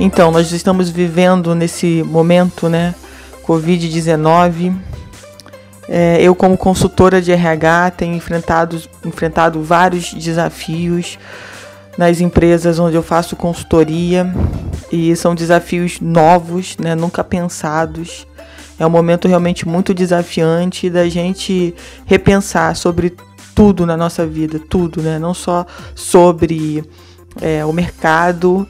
Então, nós estamos vivendo nesse momento, né? Covid-19. É, eu, como consultora de RH, tenho enfrentado, enfrentado vários desafios nas empresas onde eu faço consultoria e são desafios novos, né, nunca pensados. É um momento realmente muito desafiante da gente repensar sobre tudo na nossa vida, tudo, né? Não só sobre é, o mercado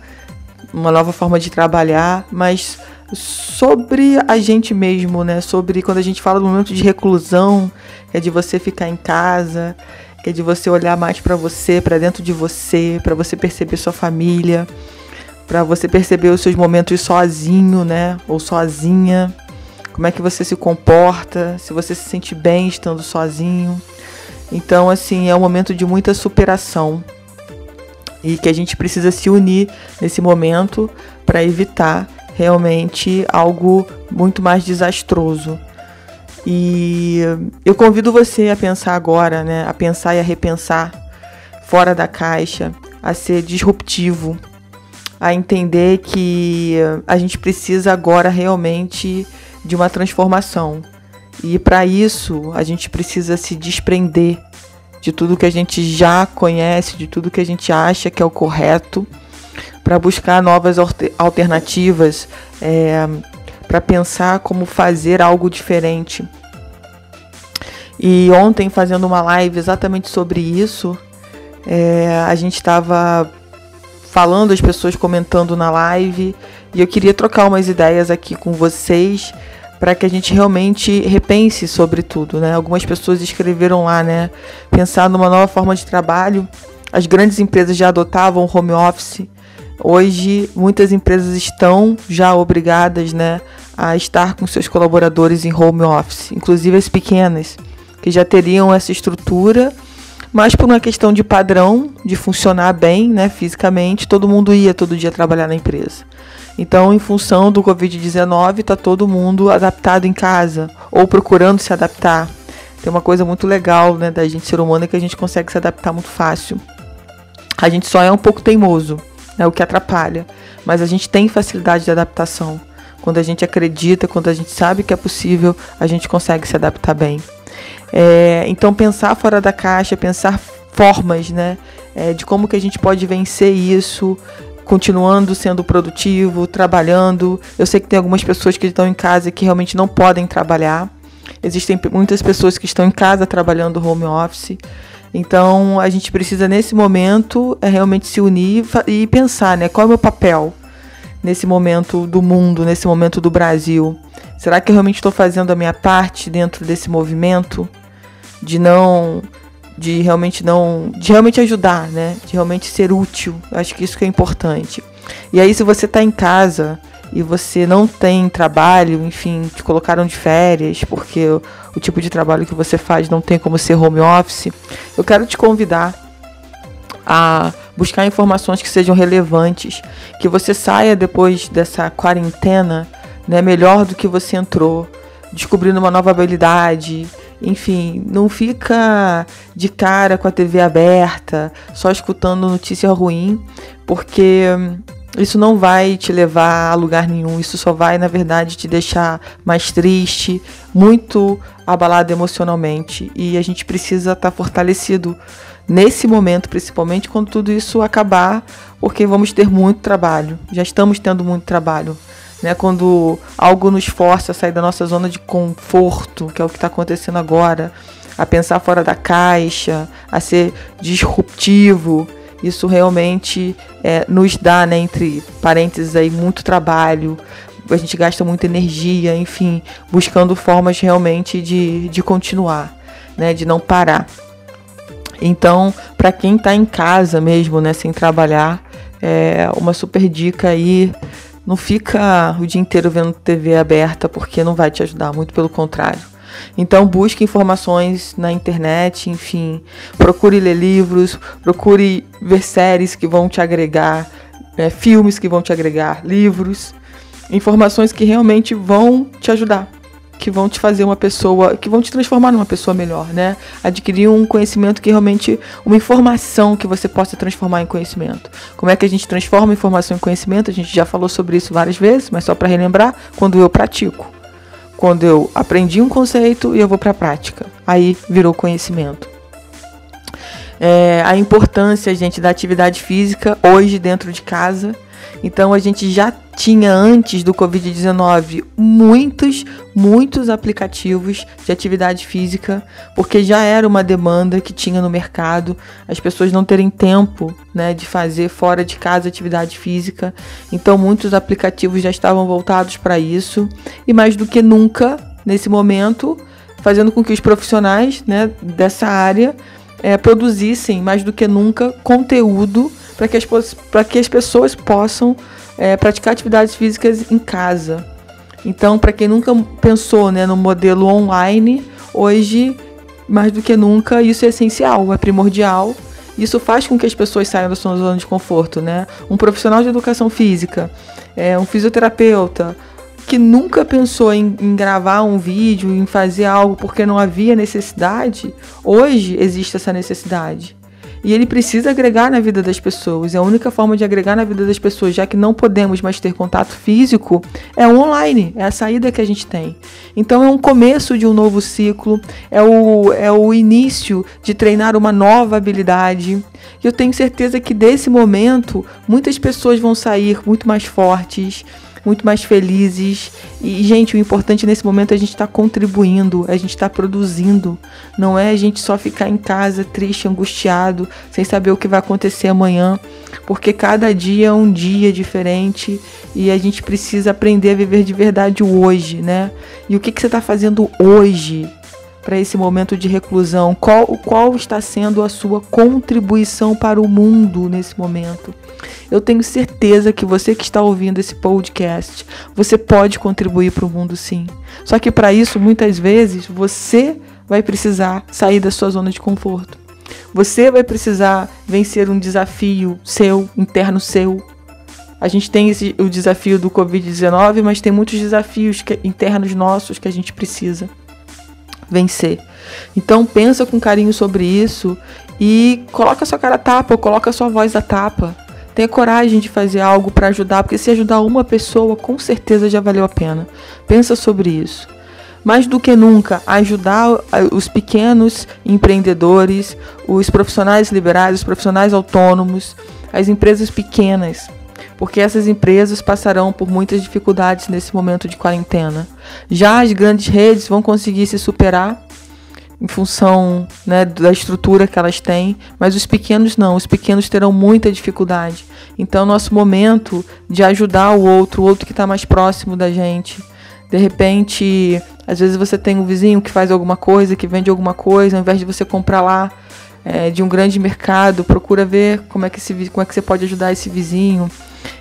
uma nova forma de trabalhar, mas sobre a gente mesmo, né? Sobre quando a gente fala do momento de reclusão, é de você ficar em casa, é de você olhar mais para você, para dentro de você, para você perceber sua família, para você perceber os seus momentos sozinho, né? Ou sozinha. Como é que você se comporta, se você se sente bem estando sozinho. Então, assim, é um momento de muita superação e que a gente precisa se unir nesse momento para evitar realmente algo muito mais desastroso. E eu convido você a pensar agora, né, a pensar e a repensar fora da caixa, a ser disruptivo, a entender que a gente precisa agora realmente de uma transformação. E para isso, a gente precisa se desprender de tudo que a gente já conhece, de tudo que a gente acha que é o correto, para buscar novas alternativas, é, para pensar como fazer algo diferente. E ontem, fazendo uma live exatamente sobre isso, é, a gente estava falando, as pessoas comentando na live, e eu queria trocar umas ideias aqui com vocês para que a gente realmente repense sobre tudo, né? Algumas pessoas escreveram lá, né? Pensar numa nova forma de trabalho. As grandes empresas já adotavam home office. Hoje, muitas empresas estão já obrigadas, né, a estar com seus colaboradores em home office, inclusive as pequenas, que já teriam essa estrutura, mas por uma questão de padrão, de funcionar bem, né, fisicamente, todo mundo ia todo dia trabalhar na empresa. Então, em função do Covid-19, está todo mundo adaptado em casa ou procurando se adaptar. Tem uma coisa muito legal né, da gente ser humano é que a gente consegue se adaptar muito fácil. A gente só é um pouco teimoso, é né, o que atrapalha. Mas a gente tem facilidade de adaptação. Quando a gente acredita, quando a gente sabe que é possível, a gente consegue se adaptar bem. É, então, pensar fora da caixa, pensar formas né, é, de como que a gente pode vencer isso, continuando sendo produtivo, trabalhando. Eu sei que tem algumas pessoas que estão em casa que realmente não podem trabalhar. Existem muitas pessoas que estão em casa trabalhando home office. Então a gente precisa nesse momento é realmente se unir e pensar, né, qual é o meu papel nesse momento do mundo, nesse momento do Brasil. Será que eu realmente estou fazendo a minha parte dentro desse movimento de não de realmente não, de realmente ajudar, né? De realmente ser útil. Eu acho que isso que é importante. E aí se você está em casa e você não tem trabalho, enfim, te colocaram de férias porque o, o tipo de trabalho que você faz não tem como ser home office, eu quero te convidar a buscar informações que sejam relevantes, que você saia depois dessa quarentena, né, melhor do que você entrou, descobrindo uma nova habilidade, enfim, não fica de cara com a TV aberta, só escutando notícia ruim, porque isso não vai te levar a lugar nenhum. Isso só vai, na verdade, te deixar mais triste, muito abalado emocionalmente. E a gente precisa estar tá fortalecido nesse momento, principalmente quando tudo isso acabar, porque vamos ter muito trabalho. Já estamos tendo muito trabalho né? Quando algo nos força a sair da nossa zona de conforto, que é o que está acontecendo agora, a pensar fora da caixa, a ser disruptivo, isso realmente é, nos dá, né, entre parênteses aí, muito trabalho. A gente gasta muita energia, enfim, buscando formas realmente de, de continuar, né, de não parar. Então, para quem está em casa mesmo, né, sem trabalhar, é uma super dica aí Não fica o dia inteiro vendo TV aberta porque não vai te ajudar, muito pelo contrário. Então busque informações na internet, enfim, procure ler livros, procure ver séries que vão te agregar, né, filmes que vão te agregar, livros, informações que realmente vão te ajudar que vão te fazer uma pessoa, que vão te transformar numa pessoa melhor, né? Adquirir um conhecimento que realmente, uma informação que você possa transformar em conhecimento. Como é que a gente transforma informação em conhecimento? A gente já falou sobre isso várias vezes, mas só para relembrar, quando eu pratico. Quando eu aprendi um conceito e eu vou para a prática. Aí virou conhecimento. É, a importância, gente, da atividade física hoje dentro de casa então a gente já tinha antes do Covid-19 muitos, muitos aplicativos de atividade física, porque já era uma demanda que tinha no mercado, as pessoas não terem tempo né, de fazer fora de casa atividade física. Então muitos aplicativos já estavam voltados para isso. E mais do que nunca, nesse momento, fazendo com que os profissionais né, dessa área é, produzissem mais do que nunca conteúdo para que, as, que as pessoas possam é, praticar atividades físicas em casa. Então, para quem nunca pensou né, no modelo online, hoje, mais do que nunca, isso é essencial, é primordial. Isso faz com que as pessoas saiam da sua zona de conforto. Né? Um profissional de educação física, é, um fisioterapeuta, que nunca pensou em, em, gravar um vídeo, em fazer algo porque não havia necessidade, hoje existe essa necessidade. E ele precisa agregar na vida das pessoas. E a única forma de agregar na vida das pessoas, já que não podemos mais ter contato físico, é online, é a saída que a gente tem. Então é um começo de um novo ciclo, é o, é o início de treinar uma nova habilidade. E eu tenho certeza que desse momento muitas pessoas vão sair muito mais fortes muito mais felizes. E, gente, o importante nesse momento é a gente estar tá contribuindo, é a gente estar tá produzindo. Não é a gente só ficar em casa triste, angustiado, sem saber o que vai acontecer amanhã. Porque cada dia é um dia diferente e a gente precisa aprender a viver de verdade hoje, né? E o que, que você está fazendo hoje? Para esse momento de reclusão? Qual, qual está sendo a sua contribuição para o mundo nesse momento? Eu tenho certeza que você que está ouvindo esse podcast, você pode contribuir para o mundo sim. Só que para isso, muitas vezes, você vai precisar sair da sua zona de conforto. Você vai precisar vencer um desafio seu, interno seu. A gente tem esse, o desafio do Covid-19, mas tem muitos desafios que, internos nossos que a gente precisa vencer. Então pensa com carinho sobre isso e coloca sua cara a tapa, ou coloca sua voz a tapa. Tenha coragem de fazer algo para ajudar, porque se ajudar uma pessoa, com certeza já valeu a pena. Pensa sobre isso. Mais do que nunca, ajudar os pequenos empreendedores, os profissionais liberais, os profissionais autônomos, as empresas pequenas, porque essas empresas passarão por muitas dificuldades nesse momento de quarentena. Já as grandes redes vão conseguir se superar em função né, da estrutura que elas têm, mas os pequenos não, os pequenos terão muita dificuldade. Então, nosso momento de ajudar o outro, o outro que está mais próximo da gente. De repente, às vezes você tem um vizinho que faz alguma coisa, que vende alguma coisa, ao invés de você comprar lá é, de um grande mercado, procura ver como é que, esse, como é que você pode ajudar esse vizinho.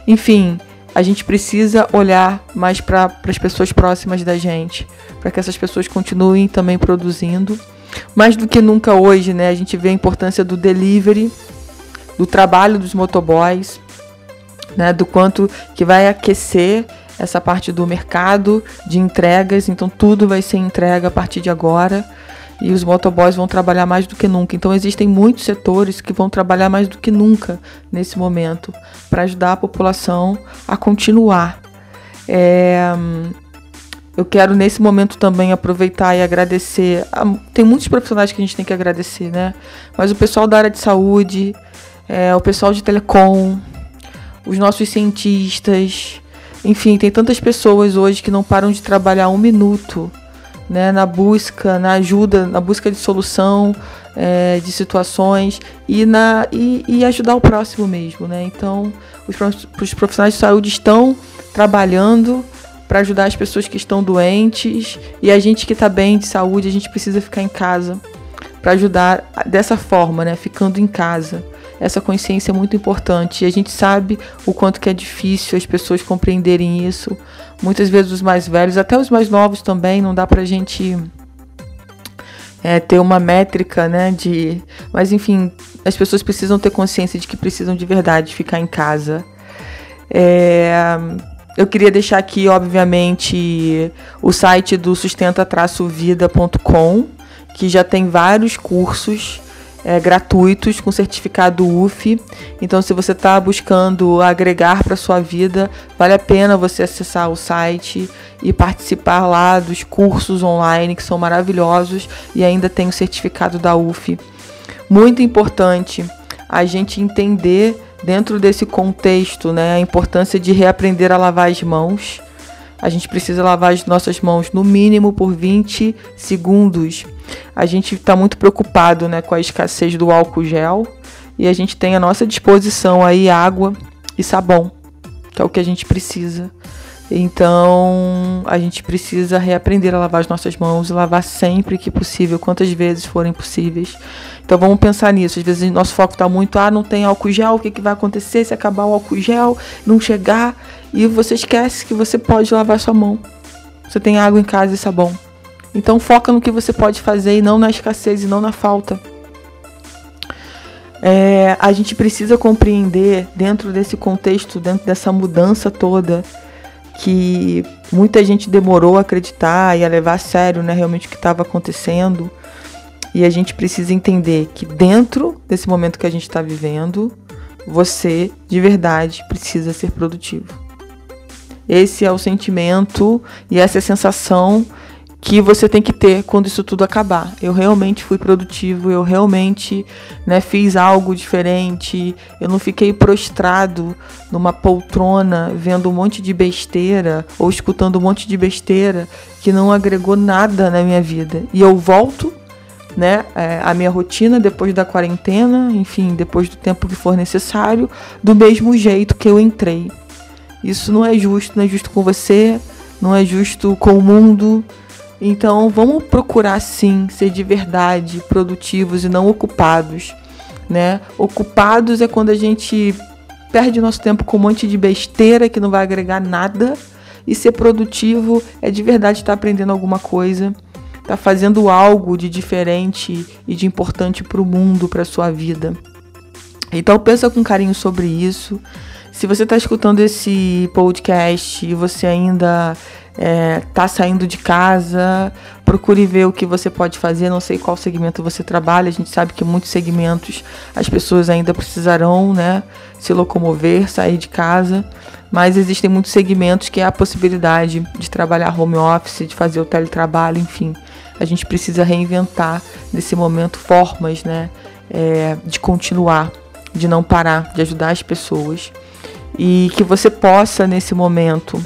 Enfim, a gente precisa olhar mais para as pessoas próximas da gente, para que essas pessoas continuem também produzindo. Mais do que nunca hoje, né, a gente vê a importância do delivery, do trabalho dos motoboys, né, do quanto que vai aquecer essa parte do mercado de entregas. Então tudo vai ser entrega a partir de agora e os motoboys vão trabalhar mais do que nunca. Então existem muitos setores que vão trabalhar mais do que nunca nesse momento para ajudar a população a continuar. É, eu quero nesse momento também aproveitar e agradecer. Tem muitos profissionais que a gente tem que agradecer, né? Mas o pessoal da área de saúde, é, o pessoal de telecom, os nossos cientistas, enfim, tem tantas pessoas hoje que não param de trabalhar um minuto né, na busca, na ajuda, na busca de solução é, de situações e, na, e, e, ajudar o próximo mesmo. Né? Então, os, os profissionais de saúde estão trabalhando para ajudar as pessoas que estão doentes e a gente que está bem de saúde, a gente precisa ficar em casa para ajudar dessa forma, né, ficando em casa. Essa consciência é muito importante. E a gente sabe o quanto que é difícil as pessoas compreenderem isso. Muitas vezes os mais velhos, até os mais novos também, não dá pra gente é, ter uma métrica, né? De. Mas enfim, as pessoas precisam ter consciência de que precisam de verdade ficar em casa. É, eu queria deixar aqui, obviamente, o site do sustenta-vida.com, que já tem vários cursos é, gratuitos com certificado UF. Então, se você está buscando agregar para sua vida, vale a pena você acessar o site e participar lá dos cursos online que são maravilhosos e ainda tem o certificado da UF. Muito importante a gente entender dentro desse contexto, né, a importância de reaprender a lavar as mãos. A gente precisa lavar as nossas mãos no mínimo por 20 segundos a gente está muito preocupado né, com a escassez do álcool gel e a gente tem à nossa disposição aí água e sabão, que é o que a gente precisa. Então, a gente precisa reaprender a lavar as nossas mãos e lavar sempre que possível, quantas vezes forem possíveis. Então, vamos pensar nisso. Às vezes, nosso foco está muito, ah, não tem álcool gel, o que, que vai acontecer se acabar o álcool gel, não chegar? E você esquece que você pode lavar sua mão. Você tem água em casa e sabão. Então foca no que você pode fazer e não na escassez e não na falta. É, a gente precisa compreender dentro desse contexto, dentro dessa mudança toda, que muita gente demorou a acreditar e a levar a sério né, realmente o que estava acontecendo. E a gente precisa entender que dentro desse momento que a gente está vivendo, você de verdade precisa ser produtivo. Esse é o sentimento e essa é a sensação que você tem que ter quando isso tudo acabar. Eu realmente fui produtivo, eu realmente né, fiz algo diferente, eu não fiquei prostrado numa poltrona vendo um monte de besteira ou escutando um monte de besteira que não agregou nada na minha vida. E eu volto né, é, a minha rotina depois da quarentena, enfim, depois do tempo que for necessário, do mesmo jeito que eu entrei. Isso não é justo, não é justo com você, não é justo com o mundo então vamos procurar sim ser de verdade produtivos e não ocupados, né? Ocupados é quando a gente perde nosso tempo com um monte de besteira que não vai agregar nada. E ser produtivo é de verdade estar aprendendo alguma coisa, tá fazendo algo de diferente e de importante para o mundo, para sua vida. Então pensa com carinho sobre isso. Se você está escutando esse podcast e você ainda é, tá saindo de casa, procure ver o que você pode fazer. Não sei qual segmento você trabalha. A gente sabe que muitos segmentos as pessoas ainda precisarão, né, se locomover, sair de casa. Mas existem muitos segmentos que é a possibilidade de trabalhar home office, de fazer o teletrabalho, enfim. A gente precisa reinventar nesse momento formas, né, é, de continuar, de não parar, de ajudar as pessoas e que você possa nesse momento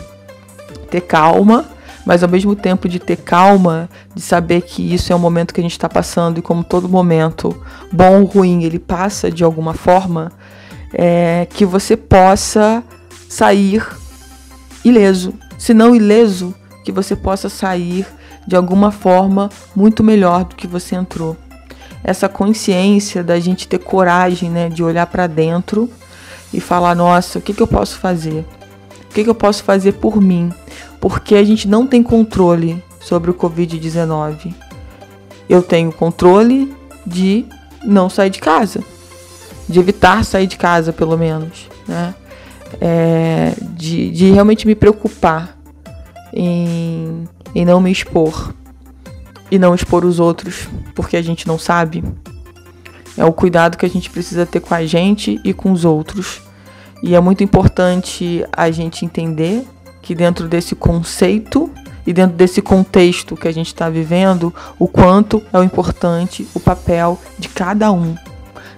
ter calma, mas ao mesmo tempo de ter calma, de saber que isso é um momento que a gente está passando e como todo momento, bom ou ruim, ele passa de alguma forma, é, que você possa sair ileso. Se não ileso, que você possa sair de alguma forma muito melhor do que você entrou. Essa consciência da gente ter coragem, né, de olhar para dentro e falar: nossa, o que, que eu posso fazer? O que, que eu posso fazer por mim? Porque a gente não tem controle sobre o Covid-19. Eu tenho controle de não sair de casa, de evitar sair de casa, pelo menos, né? É, de, de realmente me preocupar em, em não me expor e não expor os outros, porque a gente não sabe. É o cuidado que a gente precisa ter com a gente e com os outros e é muito importante a gente entender que dentro desse conceito e dentro desse contexto que a gente está vivendo, o quanto é o importante o papel de cada um.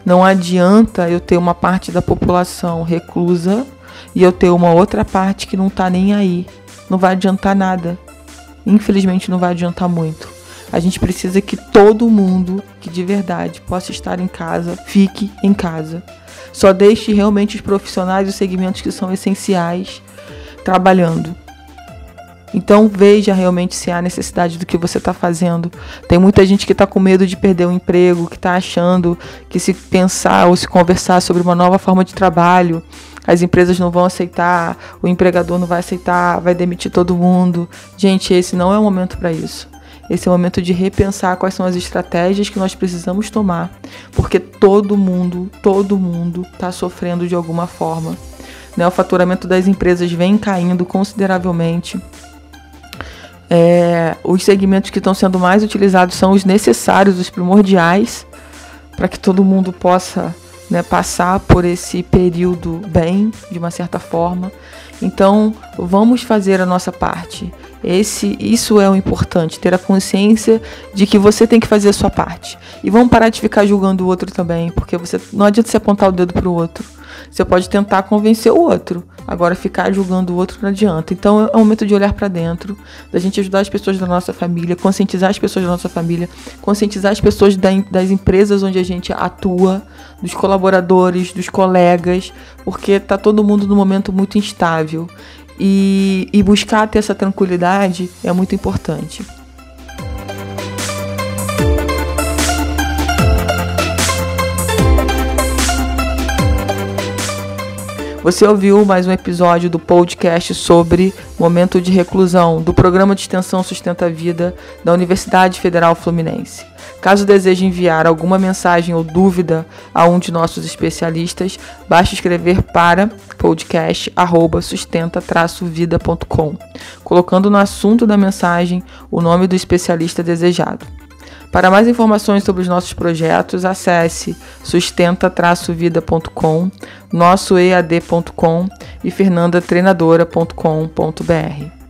Não adianta eu ter uma parte da população reclusa e eu ter uma outra parte que não está nem aí. Não vai adiantar nada. Infelizmente, não vai adiantar muito. A gente precisa que todo mundo que de verdade possa estar em casa fique em casa. Só deixe realmente os profissionais e os segmentos que são essenciais trabalhando. Então veja realmente se há necessidade do que você está fazendo. Tem muita gente que está com medo de perder o emprego, que está achando que se pensar ou se conversar sobre uma nova forma de trabalho, as empresas não vão aceitar, o empregador não vai aceitar, vai demitir todo mundo. Gente, esse não é o momento para isso. Esse é o momento de repensar quais são as estratégias que nós precisamos tomar, porque todo mundo, todo mundo está sofrendo de alguma forma. Né? O faturamento das empresas vem caindo consideravelmente. É, os segmentos que estão sendo mais utilizados são os necessários, os primordiais, para que todo mundo possa né, passar por esse período bem, de uma certa forma. Então, vamos fazer a nossa parte. Esse, isso é o importante, ter a consciência de que você tem que fazer a sua parte. E vamos parar de ficar julgando o outro também, porque você não adianta você apontar o dedo para o outro. Você pode tentar convencer o outro, agora ficar julgando o outro não adianta. Então é o momento de olhar para dentro, da gente ajudar as pessoas da nossa família, conscientizar as pessoas da nossa família, conscientizar as pessoas das empresas onde a gente atua, dos colaboradores, dos colegas, porque tá todo mundo num momento muito instável. E, e buscar ter essa tranquilidade é muito importante. Você ouviu mais um episódio do podcast sobre momento de reclusão do Programa de Extensão Sustenta a Vida da Universidade Federal Fluminense. Caso deseje enviar alguma mensagem ou dúvida a um de nossos especialistas, basta escrever para podcast@sustenta-vida.com, colocando no assunto da mensagem o nome do especialista desejado. Para mais informações sobre os nossos projetos, acesse sustenta-vida.com, nossoead.com e fernandatreinadora.com.br.